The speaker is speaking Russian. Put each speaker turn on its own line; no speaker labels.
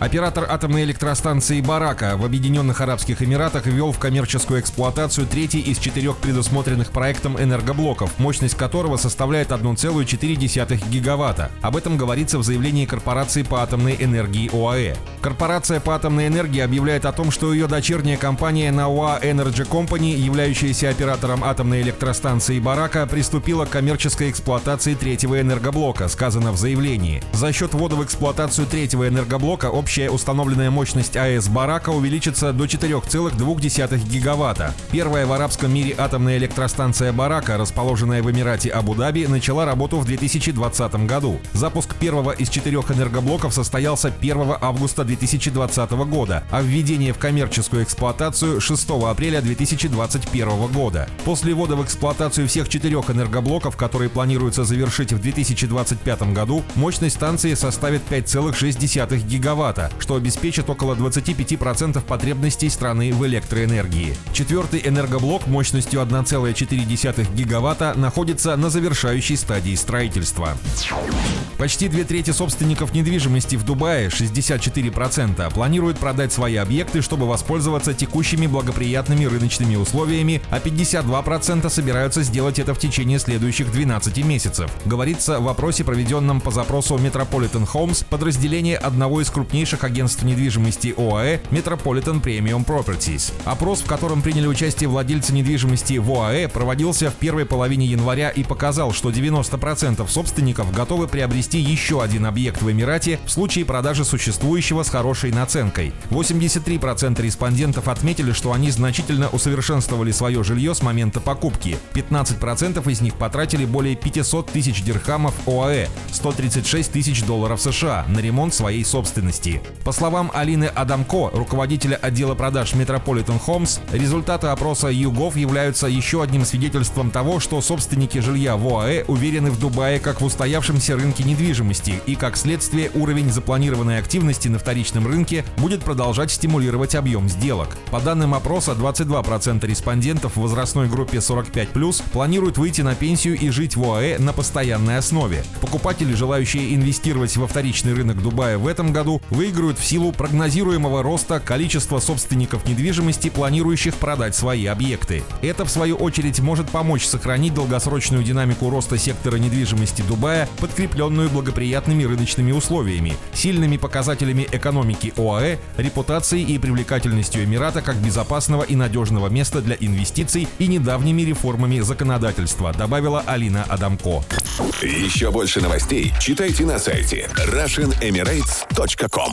Оператор атомной электростанции «Барака» в Объединенных Арабских Эмиратах ввел в коммерческую эксплуатацию третий из четырех предусмотренных проектом энергоблоков, мощность которого составляет 1,4 гигаватта. Об этом говорится в заявлении корпорации по атомной энергии ОАЭ. Корпорация по атомной энергии объявляет о том, что ее дочерняя компания Nawa Energy Company, являющаяся оператором атомной электростанции «Барака», приступила к коммерческой эксплуатации третьего энергоблока, сказано в заявлении. За счет ввода в эксплуатацию третьего энергоблока общая общая установленная мощность АЭС «Барака» увеличится до 4,2 гигаватта. Первая в арабском мире атомная электростанция «Барака», расположенная в Эмирате Абу-Даби, начала работу в 2020 году. Запуск первого из четырех энергоблоков состоялся 1 августа 2020 года, а введение в коммерческую эксплуатацию 6 апреля 2021 года. После ввода в эксплуатацию всех четырех энергоблоков, которые планируется завершить в 2025 году, мощность станции составит 5,6 гигаватта, гигаватта, что обеспечит около 25% потребностей страны в электроэнергии. Четвертый энергоблок мощностью 1,4 гигаватта находится на завершающей стадии строительства. Почти две трети собственников недвижимости в Дубае, 64%, планируют продать свои объекты, чтобы воспользоваться текущими благоприятными рыночными условиями, а 52% собираются сделать это в течение следующих 12 месяцев. Говорится в вопросе, проведенном по запросу Metropolitan Homes, подразделение одного из крупнейших крупнейших агентств недвижимости ОАЭ Metropolitan Premium Properties. Опрос, в котором приняли участие владельцы недвижимости в ОАЭ, проводился в первой половине января и показал, что 90% собственников готовы приобрести еще один объект в Эмирате в случае продажи существующего с хорошей наценкой. 83% респондентов отметили, что они значительно усовершенствовали свое жилье с момента покупки. 15% из них потратили более 500 тысяч дирхамов ОАЭ, 136 тысяч долларов США на ремонт своей собственности. По словам Алины Адамко, руководителя отдела продаж Metropolitan Homes, результаты опроса ЮГОВ являются еще одним свидетельством того, что собственники жилья в ОАЭ уверены в Дубае как в устоявшемся рынке недвижимости и, как следствие, уровень запланированной активности на вторичном рынке будет продолжать стимулировать объем сделок. По данным опроса, 22% респондентов в возрастной группе 45+, планируют выйти на пенсию и жить в ОАЭ на постоянной основе. Покупатели, желающие инвестировать во вторичный рынок Дубая в этом году, выиграют в силу прогнозируемого роста количества собственников недвижимости, планирующих продать свои объекты. Это, в свою очередь, может помочь сохранить долгосрочную динамику роста сектора недвижимости Дубая, подкрепленную благоприятными рыночными условиями, сильными показателями экономики ОАЭ, репутацией и привлекательностью Эмирата как безопасного и надежного места для инвестиций и недавними реформами законодательства, добавила Алина Адамко.
Еще больше новостей читайте на сайте RussianEmirates.com